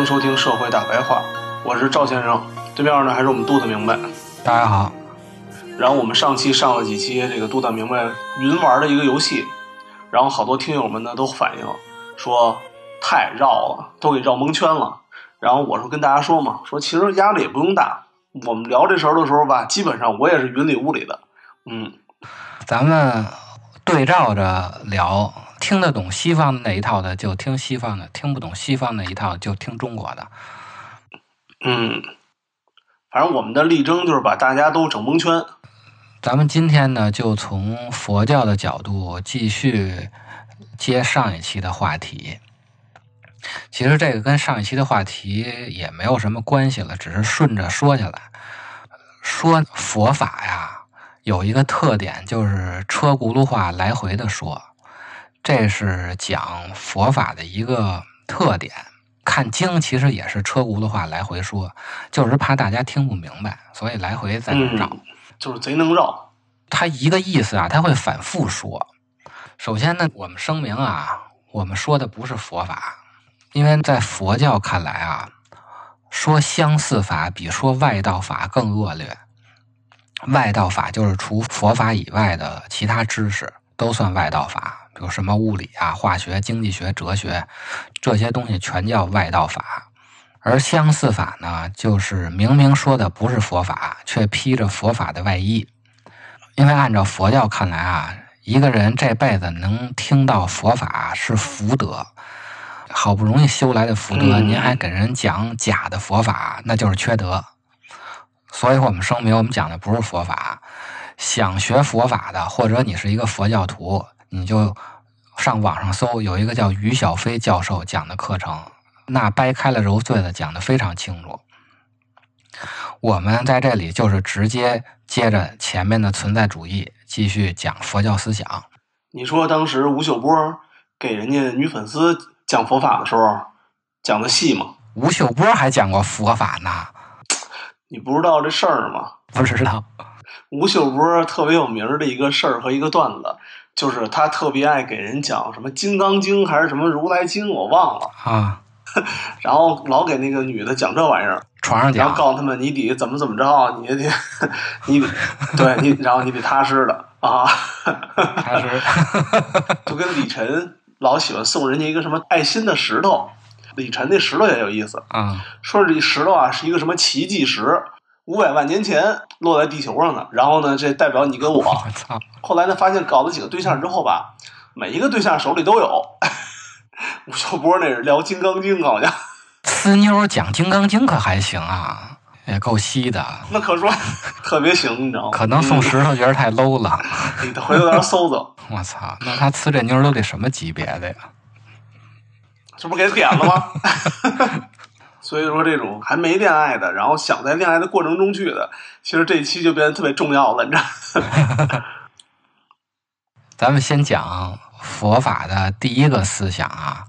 迎收听《社会大白话》，我是赵先生，对面呢还是我们杜的明白。大家好，然后我们上期上了几期这个杜大明白云玩的一个游戏，然后好多听友们呢都反映说太绕了，都给绕蒙圈了。然后我说跟大家说嘛，说其实压力也不用大。我们聊这事儿的时候吧，基本上我也是云里雾里的。嗯，咱们对照着聊，听得懂西方那一套的就听西方的，听不懂西方那一套就听中国的。嗯，反正我们的力争就是把大家都整蒙圈。咱们今天呢，就从佛教的角度继续接上一期的话题。其实这个跟上一期的话题也没有什么关系了，只是顺着说下来。说佛法呀，有一个特点就是车轱辘话来回的说，这是讲佛法的一个特点。看经其实也是车轱辘话来回说，就是怕大家听不明白，所以来回在那绕。嗯，就是贼能绕。他一个意思啊，他会反复说。首先呢，我们声明啊，我们说的不是佛法，因为在佛教看来啊，说相似法比说外道法更恶劣。外道法就是除佛法以外的其他知识都算外道法，比如什么物理啊、化学、经济学、哲学这些东西全叫外道法。而相似法呢，就是明明说的不是佛法，却披着佛法的外衣。因为按照佛教看来啊，一个人这辈子能听到佛法是福德，好不容易修来的福德，嗯您还给人讲假的佛法，那就是缺德。所以我们声明，我们讲的不是佛法。想学佛法的，或者你是一个佛教徒，你就上网上搜，有一个叫于小飞教授讲的课程，那掰开了揉碎了讲的非常清楚。我们在这里就是直接接着前面的存在主义，继续讲佛教思想。你说当时吴秀波给人家女粉丝讲佛法的时候，讲的细吗？吴秀波还讲过佛法呢，你不知道这事儿吗？不知道吴秀波特别有名的一个事儿和一个段子，就是他特别爱给人讲什么《金刚经》还是什么《如来经》，我忘了。啊？然后老给那个女的讲这玩意儿，床上讲然后告诉他们你得怎么怎么着，你得你得对你，然后你得踏实的啊，踏实就跟李晨老喜欢送人家一个什么爱心的石头，李晨那石头也有意思，啊说是这石头啊是一个什么奇迹石，五百万年前落在地球上的，然后呢这代表你跟我。我操后来呢发现搞了几个对象之后吧，每一个对象手里都有。吴秀波那是聊《金刚经》好像，呲妞讲《金刚经》可还行啊，也够稀的。那可说特别行，你知道吗？可能送石头觉得太 low 了。你回头在那搜搜，我操，那他呲这妞都得什么级别的呀？这不是给点了吗？所以说，这种还没恋爱的，然后想在恋爱的过程中去的，其实这一期就变得特别重要了，你知道？咱们先讲佛法的第一个思想啊，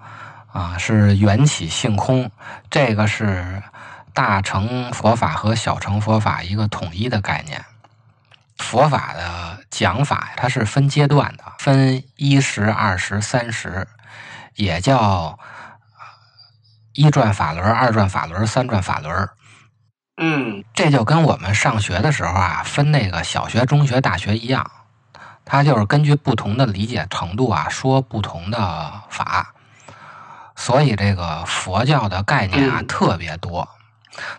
啊是缘起性空，这个是大乘佛法和小乘佛法一个统一的概念。佛法的讲法它是分阶段的，分一十、二十、三十，也叫一转法轮、二转法轮、三转法轮。嗯这就跟我们上学的时候啊，分那个小学、中学、大学一样，它就是根据不同的理解程度啊，说不同的法。所以这个佛教的概念啊嗯特别多，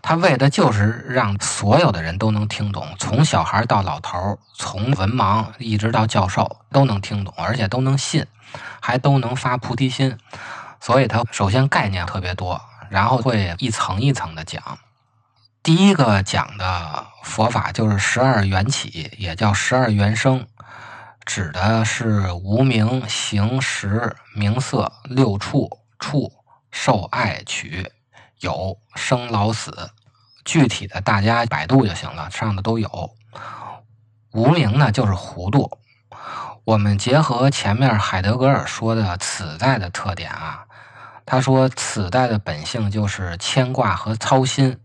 它为的就是让所有的人都能听懂，从小孩到老头，从文盲一直到教授都能听懂，而且都能信，还都能发菩提心。所以它首先概念特别多，然后会一层一层的讲。第一个讲的佛法就是十二缘起，也叫十二缘生，指的是无名、行、识、名色六处、处、受、爱、取、有、生、老、死。具体的大家百度就行了，上的都有。无名呢，就是糊涂。我们结合前面海德格尔说的此在的特点啊，他说此在的本性就是牵挂和操心，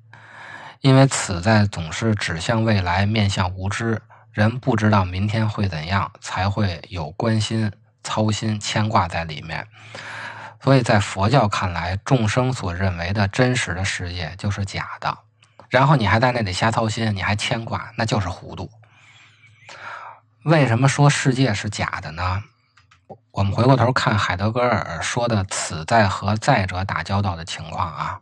因为此在总是指向未来，面向无知，人不知道明天会怎样，才会有关心、操心、牵挂在里面。所以在佛教看来，众生所认为的真实的世界就是假的，然后你还在那里瞎操心，你还牵挂，那就是糊涂。为什么说世界是假的呢？我们回过头看海德格尔说的此在和在者打交道的情况啊，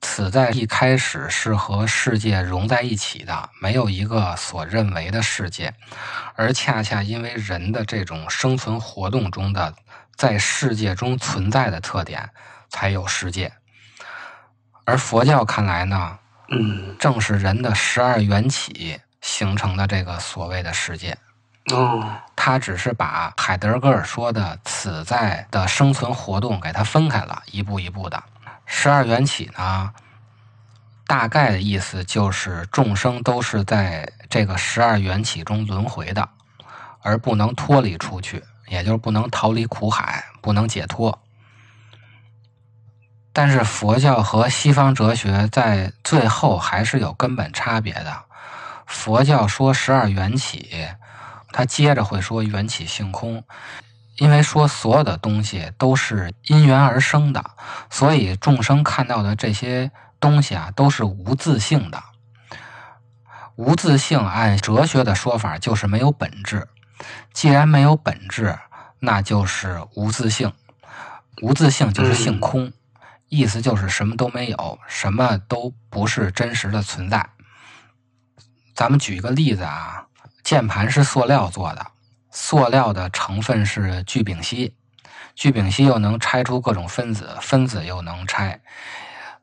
此在一开始是和世界融在一起的，没有一个所认为的世界，而恰恰因为人的这种生存活动中的在世界中存在的特点，才有世界。而佛教看来呢，嗯正是人的十二缘起形成的这个所谓的世界。哦他只是把海德格尔说的此在的生存活动给它分开了，一步一步的。十二缘起呢，大概的意思就是众生都是在这个十二缘起中轮回的，而不能脱离出去，也就是不能逃离苦海，不能解脱。但是佛教和西方哲学在最后还是有根本差别的。佛教说十二缘起，他接着会说缘起性空，因为说所有的东西都是因缘而生的，所以众生看到的这些东西啊，都是无自性的。无自性，按哲学的说法就是没有本质。既然没有本质，那就是无自性。无自性就是性空，意思就是什么都没有，什么都不是真实的存在。咱们举一个例子啊，键盘是塑料做的，塑料的成分是聚丙烯，聚丙烯又能拆出各种分子，分子又能拆，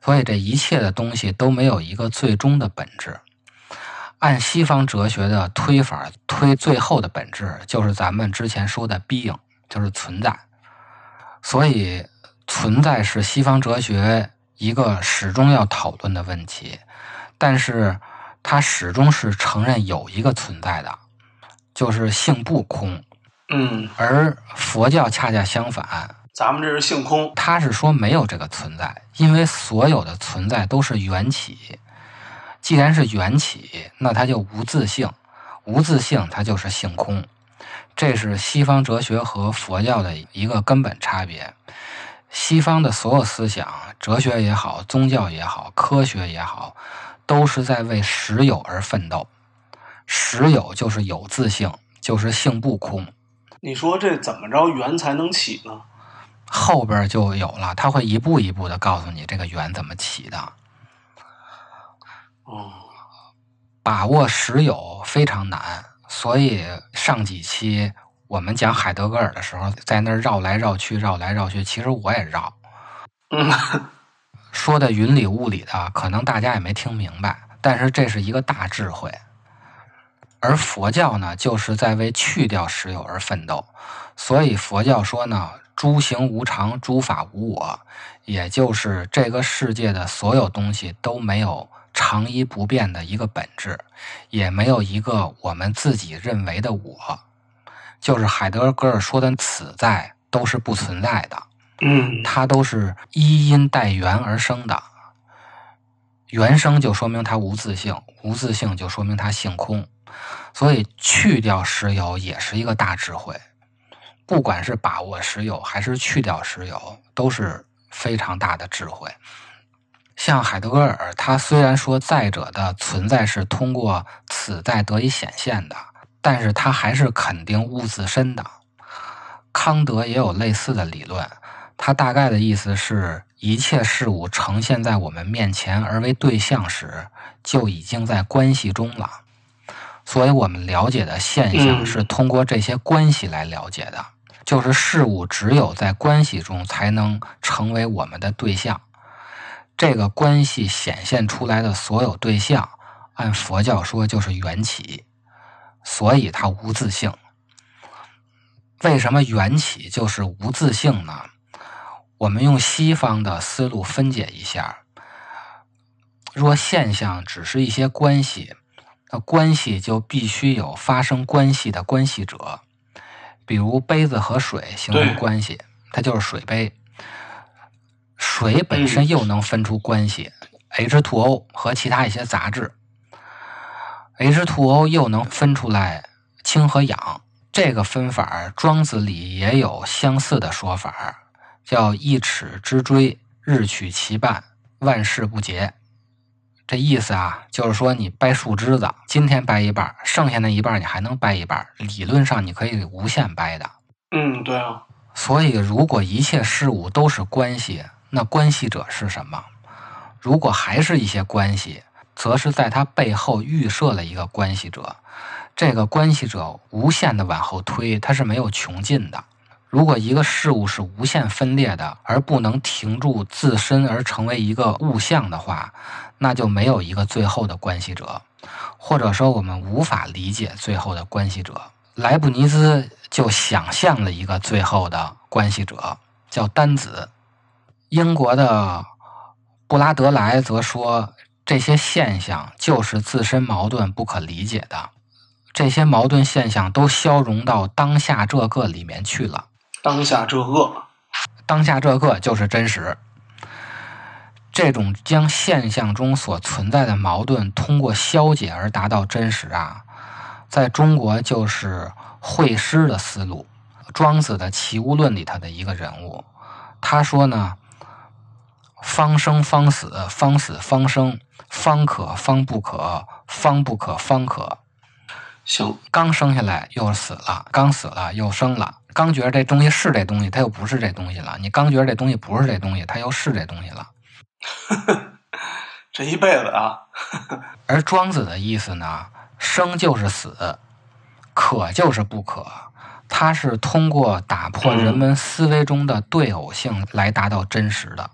所以这一切的东西都没有一个最终的本质。按西方哲学的推法，推最后的本质就是咱们之前说的 being，就是存在。所以，存在是西方哲学一个始终要讨论的问题，但是它始终是承认有一个存在的，就是性不空。嗯，而佛教恰恰相反，咱们这是性空。它是说没有这个存在，因为所有的存在都是缘起。既然是缘起，那它就无自性，无自性它就是性空。这是西方哲学和佛教的一个根本差别。西方的所有思想，哲学也好，宗教也好，科学也好，都是在为实有而奋斗。实有就是有自性，就是性不空。你说这怎么着缘才能起呢？后边就有了，他会一步一步的告诉你这个缘怎么起的。哦，把握实有非常难，所以上几期我们讲海德格尔的时候，在那儿绕来绕去，绕来绕去，其实我也绕，嗯说的云里雾里的，可能大家也没听明白，但是这是一个大智慧。而佛教呢，就是在为去掉实有而奋斗，所以佛教说呢，诸行无常，诸法无我，也就是这个世界的所有东西都没有常一不变的一个本质，也没有一个我们自己认为的我，就是海德格尔说的此在都是不存在的。嗯它都是一因带缘而生的。缘生就说明它无自性，无自性就说明它性空。所以去掉石油也是一个大智慧。不管是把握石油还是去掉石油，都是非常大的智慧。像海德格尔，他虽然说再者的存在是通过此在得以显现的，但是他还是肯定物自身的。康德也有类似的理论，他大概的意思是一切事物呈现在我们面前而为对象时，就已经在关系中了。所以，我们了解的现象嗯是通过这些关系来了解的，就是事物只有在关系中才能成为我们的对象。这个关系显现出来的所有对象，按佛教说就是缘起，所以它无自性。为什么缘起就是无自性呢？我们用西方的思路分解一下。若现象只是一些关系，那关系就必须有发生关系的关系者。比如杯子和水形成关系，它就是水杯。水本身又能分出关系、H2O 和其他一些杂质，H2O 又能分出来氢和氧。这个分法，庄子里也有相似的说法，叫一尺之锥，日取其半，万事不竭。这意思啊，就是说你掰树枝子，今天掰一半，剩下那一半你还能掰一半，理论上你可以无限掰的。嗯，对啊，所以，如果一切事物都是关系，那关系者是什么？如果还是一些关系，则是在它背后预设了一个关系者。这个关系者无限的往后推，它是没有穷尽的。如果一个事物是无限分裂的，而不能停住自身而成为一个物象的话，那就没有一个最后的关系者，或者说我们无法理解最后的关系者。莱布尼兹就想象了一个最后的关系者，叫单子。英国的布拉德莱则说，这些现象就是自身矛盾不可理解的，这些矛盾现象都消融到当下这个里面去了。当下这个，当下这个就是真实。这种将现象中所存在的矛盾通过消解而达到真实啊，在中国就是惠施的思路。庄子的《齐物论》里头的一个人物，他说呢：“方生方死，方死方生，方可方不可，方不可方可。”行，刚生下来又死了，刚死了又生了，刚觉得这东西是这东西，它又不是这东西了。你刚觉得这东西不是这东西，它又是这东西了。这一辈子啊，而庄子的意思呢，生就是死，可就是不可，他是通过打破人们思维中的对偶性来达到真实的。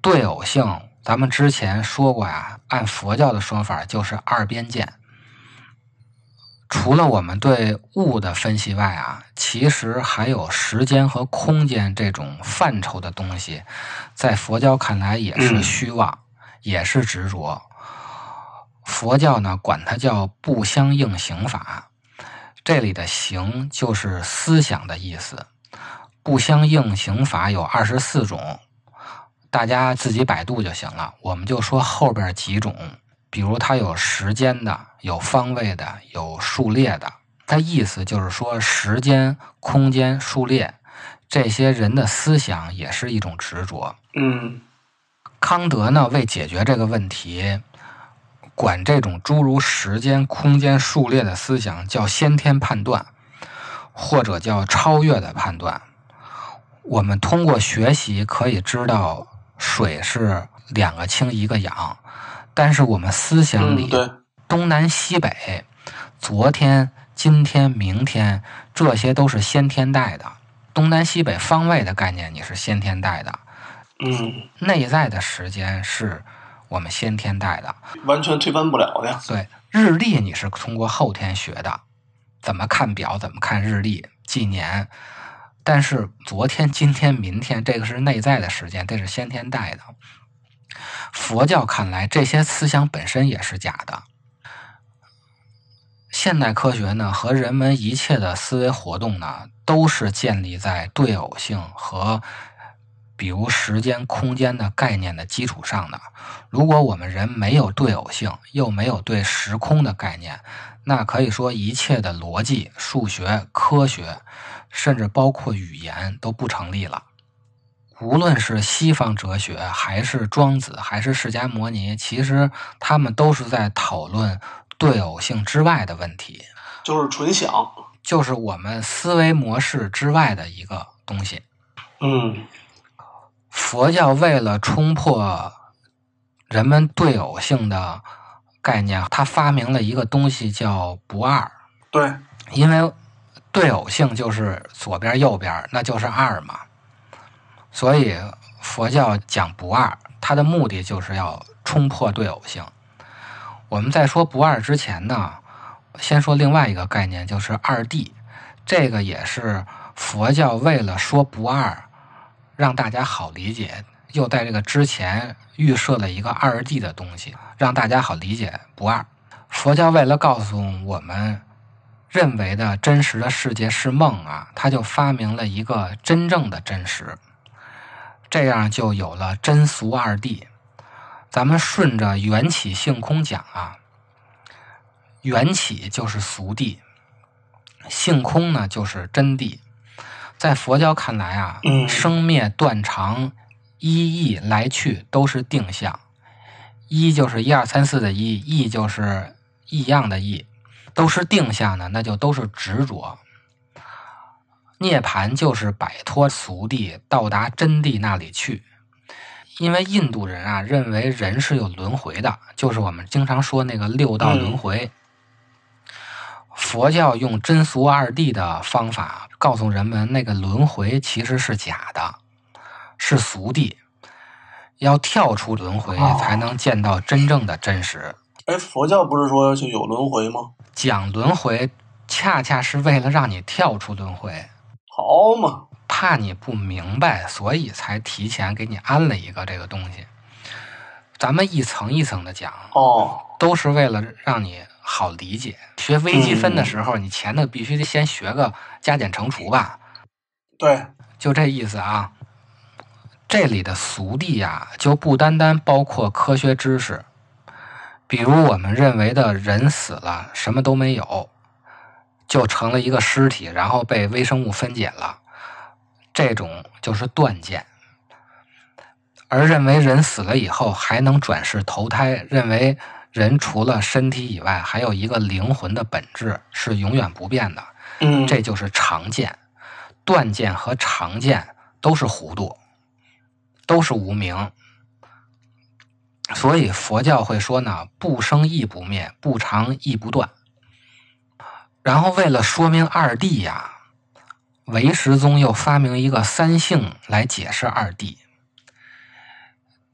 对偶性，咱们之前说过呀，按佛教的说法就是二边见。除了我们对物的分析外啊，其实还有时间和空间这种范畴的东西，在佛教看来也是嗯虚妄，也是执着。佛教呢，管它叫不相应行法，这里的行就是思想的意思。不相应行法有二十四种，大家自己百度就行了。我们就说后边几种。比如它有时间的，有方位的，有数列的。它意思就是说，时间、空间、数列这些人的思想也是一种执着。嗯康德呢，为解决这个问题，管这种诸如时间、空间、数列的思想叫先天判断，或者叫超越的判断。我们通过学习可以知道，水是两个氢一个氧。但是我们思想里东南西北、昨天、今天、明天，这些都是先天带的。东南西北方位的概念你是先天带的，嗯，内在的时间是我们先天带的。完全推翻不了的呀。对，日历你是通过后天学的，怎么看表，怎么看日历、纪年。但是昨天、今天、明天，这个是内在的时间，这是先天带的。佛教看来，这些思想本身也是假的。现代科学呢，和人们一切的思维活动呢，都是建立在对偶性和比如时间、空间的概念的基础上的。如果我们人没有对偶性，又没有对时空的概念，那可以说一切的逻辑、数学、科学，甚至包括语言都不成立了。无论是西方哲学，还是庄子，还是释迦摩尼，其实他们都是在讨论对偶性之外的问题，就是纯想。就是我们思维模式之外的一个东西。嗯佛教为了冲破人们对偶性的概念，他发明了一个东西叫不二。对，因为对偶性就是左边右边，那就是二嘛。所以佛教讲不二，它的目的就是要冲破对偶性。我们在说不二之前呢，先说另外一个概念，就是二谛。这个也是佛教为了说不二，让大家好理解，又在这个之前预设了一个二谛的东西，让大家好理解不二。佛教为了告诉我们。认为的真实的世界是梦啊，他就发明了一个真正的真实，这样就有了真俗二谛。咱们顺着缘起性空讲啊，缘起就是俗谛，性空呢就是真谛。在佛教看来啊，嗯生灭断常、一意来去都是定向，一就是一二三四的一，异就是异样的异。都是定向的，那就都是执着。涅槃就是摆脱俗谛，到达真谛那里去。因为印度人啊认为人是有轮回的，就是我们经常说那个六道轮回。佛教用真俗二谛的方法告诉人们，那个轮回其实是假的，是俗谛。要跳出轮回，才能见到真正的真实。哎，佛教不是说就有轮回吗？讲轮回，恰恰是为了让你跳出轮回，好嘛，怕你不明白，所以才提前给你安了一个这个东西。咱们一层一层的讲，哦，都是为了让你好理解。学微积分的时候，你前头必须得先学个加减乘除吧，对，就这意思啊。这里的俗地呀，就不单单包括科学知识。比如我们认为的人死了什么都没有，就成了一个尸体，然后被微生物分解了，这种就是断见。而认为人死了以后还能转世投胎，认为人除了身体以外还有一个灵魂的本质是永远不变的，嗯，这就是常见。断见和常见都是糊涂，都是无明。所以佛教会说呢，不生亦不灭，不长亦不断。然后为了说明二谛呀，唯识宗又发明一个三性来解释二谛。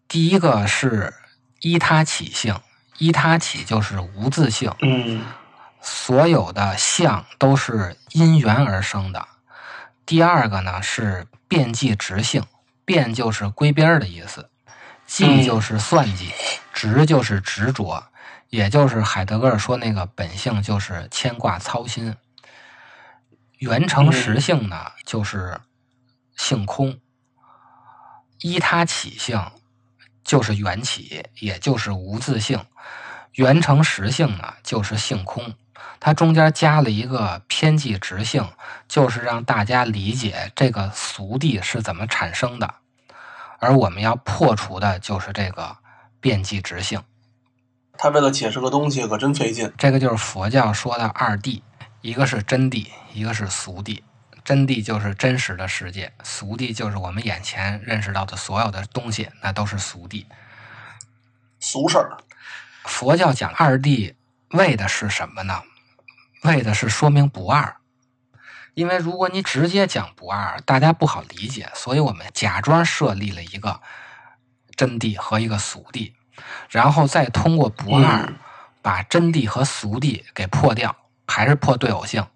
第一个是依他起性，依他起就是无自性，嗯所有的相都是因缘而生的。第二个呢是变计直性，变就是归边儿的意思。计就是算计，执就是执着，也就是海德格尔说那个本性就是牵挂操心。缘成实性呢，就是性空。依他起性，就是缘起，也就是无自性。缘成实性呢，就是性空。它中间加了一个偏计执性，就是让大家理解这个俗谛是怎么产生的。而我们要破除的就是这个变计执性，他为了解释个东西可真费劲。这个就是佛教说的二谛，一个是真谛，一个是俗谛。真谛就是真实的世界，俗谛就是我们眼前认识到的所有的东西，那都是俗谛。俗事儿，佛教讲二谛为的是什么呢？为的是说明不二。因为如果你直接讲不二，大家不好理解，所以我们假装设立了一个真谛和一个俗谛，然后再通过不二嗯把真谛和俗谛给破掉，还是破对偶性。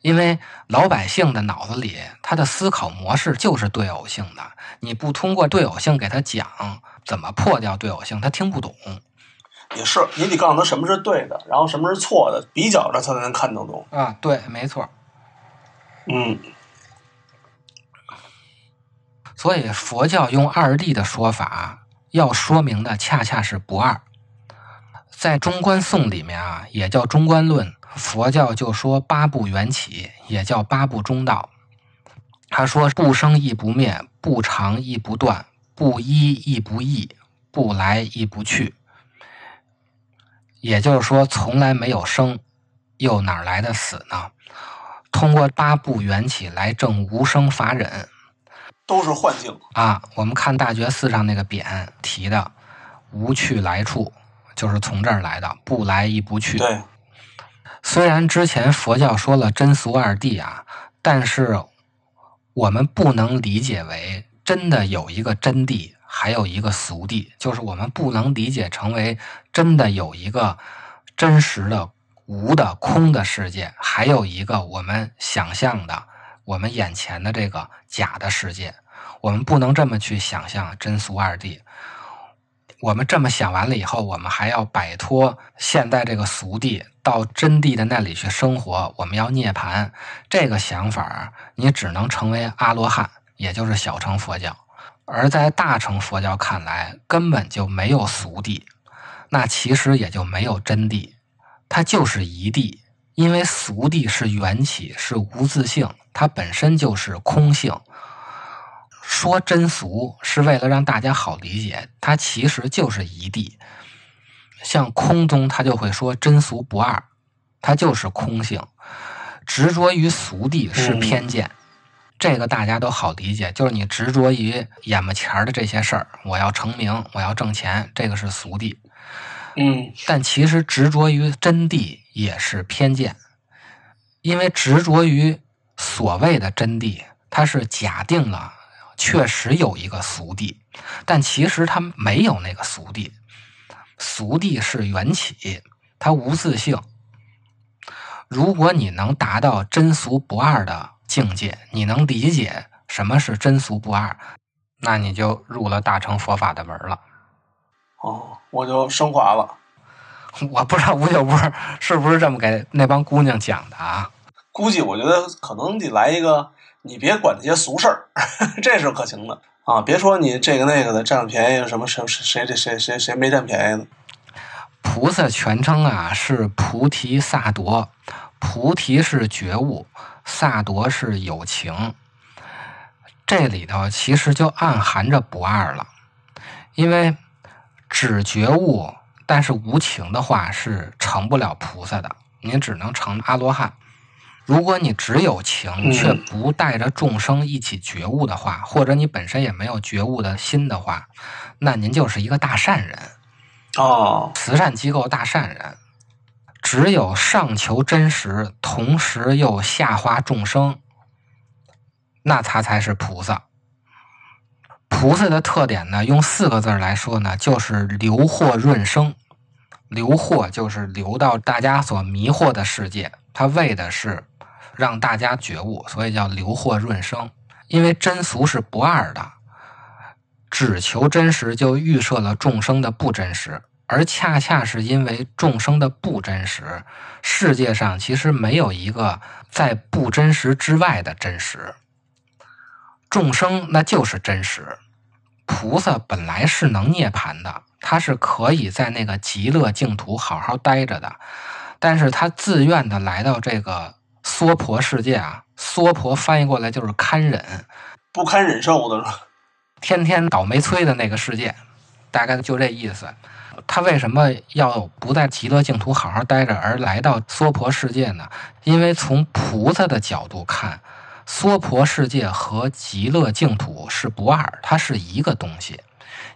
因为老百姓的脑子里，他的思考模式就是对偶性的，你不通过对偶性给他讲怎么破掉对偶性，他听不懂。也是，你得告诉他什么是对的，然后什么是错的，比较着他才能看得懂。啊，对，没错。嗯所以佛教用二谛的说法，要说明的恰恰是不二。在《中观颂》里面啊，也叫《中观论》，佛教就说八部缘起，也叫八部中道。他说：“不生亦不灭，不长亦不断，不依亦不异，不来亦不去。”也就是说，从来没有生，又哪来的死呢？通过八部缘起来证无生法忍都是幻境。啊。我们看大觉寺上那个匾提的“无去来处”，就是从这儿来的，不来亦不去。对，虽然之前佛教说了真俗二谛啊，但是我们不能理解为真的有一个真谛，还有一个俗谛，就是我们不能理解成为真的有一个真实的无的空的世界，还有一个我们想象的我们眼前的这个假的世界，我们不能这么去想象真俗二谛。我们这么想完了以后，我们还要摆脱现在这个俗地，到真谛的那里去生活。我们要涅槃，这个想法，你只能成为阿罗汉，也就是小乘佛教。而在大乘佛教看来，根本就没有俗谛，那其实也就没有真谛，它就是一谛。因为俗谛是缘起，是无自性，它本身就是空性。说真俗是为了让大家好理解，它其实就是一地。像空宗，他就会说真俗不二，它就是空性。执着于俗地是偏见，这个大家都好理解。就是你执着于眼巴前儿的这些事儿，我要成名，我要挣钱，这个是俗地。嗯，但其实执着于真谛也是偏见，因为执着于所谓的真谛，它是假定了确实有一个俗谛，但其实他没有那个俗谛。俗谛是缘起，它无自性。如果你能达到真俗不二的境界，你能理解什么是真俗不二，那你就入了大乘佛法的门了。哦，我就升华了。我不知道吴秀波是不是这么给那帮姑娘讲的啊？估计我觉得可能得来一个，你别管那些俗事儿，这是可行的啊！别说你这个那个的占了便宜，什么谁谁谁谁谁谁没占便宜呢？菩萨全称啊是菩提萨埵，菩提是觉悟，萨埵是有情。这里头其实就暗含着不二了，因为只觉悟但是无情的话是成不了菩萨的，您只能成阿罗汉。如果你只有情嗯却不带着众生一起觉悟的话，或者你本身也没有觉悟的心的话，那您就是一个大善人。哦，慈善机构大善人，只有上求真实，同时又下化众生，那他才是菩萨。菩萨的特点呢，用四个字来说呢，就是流惑润生。流惑就是流到大家所迷惑的世界，他为的是让大家觉悟，所以叫流惑润生。因为真俗是不二的，只求真实，就预设了众生的不真实，而恰恰是因为众生的不真实，世界上其实没有一个在不真实之外的真实。众生那就是真实，菩萨本来是能涅槃的，他是可以在那个极乐净土好好待着的，但是他自愿的来到这个娑婆世界啊，娑婆翻译过来就是堪忍，不堪忍受的？天天倒霉催的那个世界，大概就这意思。他为什么要不在极乐净土好好待着，而来到娑婆世界呢？因为从菩萨的角度看，娑婆世界和极乐净土是不二，它是一个东西。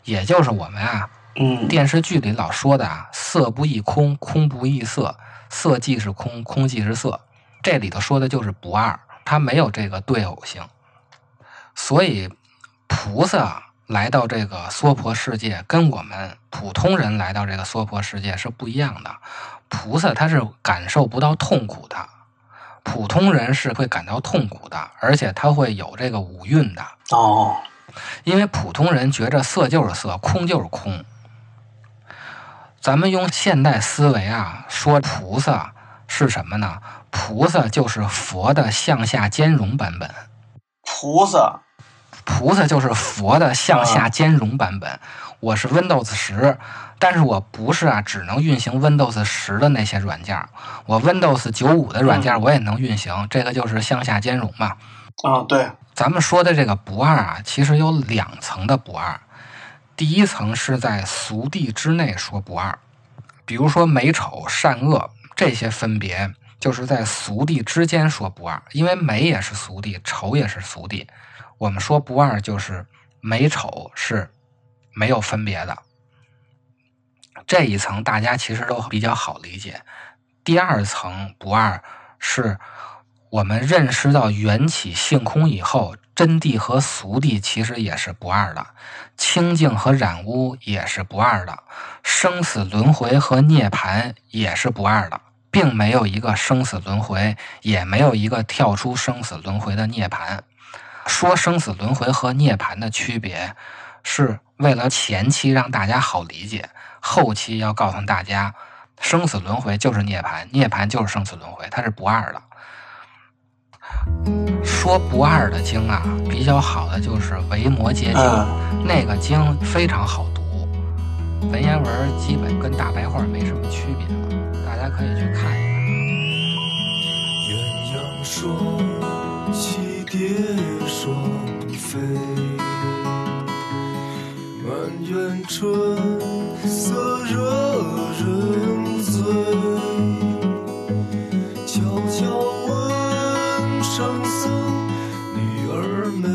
也就是我们啊，嗯，电视剧里老说的啊，色不异空，空不异色，色即是空，空即是色。这里头说的就是不二，它没有这个对偶性。所以，菩萨来到这个娑婆世界，跟我们普通人来到这个娑婆世界是不一样的。菩萨他是感受不到痛苦的，普通人是会感到痛苦的，而且他会有这个五蕴的。哦，因为普通人觉着色就是色，空就是空。咱们用现代思维啊，说菩萨是什么呢？菩萨就是佛的向下兼容版本，菩萨，菩萨就是佛的向下兼容版本。我是 Windows 十，但是我不是啊，只能运行 Windows 十的那些软件儿，我 Windows 九五的软件儿我也能运行，这个就是向下兼容嘛。啊，对，咱们说的这个不二啊，其实有两层的不二。第一层是在俗谛之内说不二，比如说美丑、善恶这些分别，就是在俗谛之间说不二。因为美也是俗谛，丑也是俗谛。我们说不二，就是美丑是没有分别的。这一层大家其实都比较好理解。第二层不二是我们认识到缘起性空以后，真谛和俗谛其实也是不二的，清净和染污也是不二的，生死轮回和涅槃也是不二的，并没有一个生死轮回，也没有一个跳出生死轮回的涅槃。说生死轮回和涅槃的区别，是为了前期让大家好理解，后期要告诉大家，生死轮回就是涅槃，涅槃就是生死轮回，它是不二的。说不二的经啊，比较好的就是《维摩诘经》，嗯那个经非常好读，文言文基本跟大白话没什么区别了，大家可以去看一看。鸳鸯双栖蝶双飞，满园春色惹人醉。悄悄问圣僧：女儿美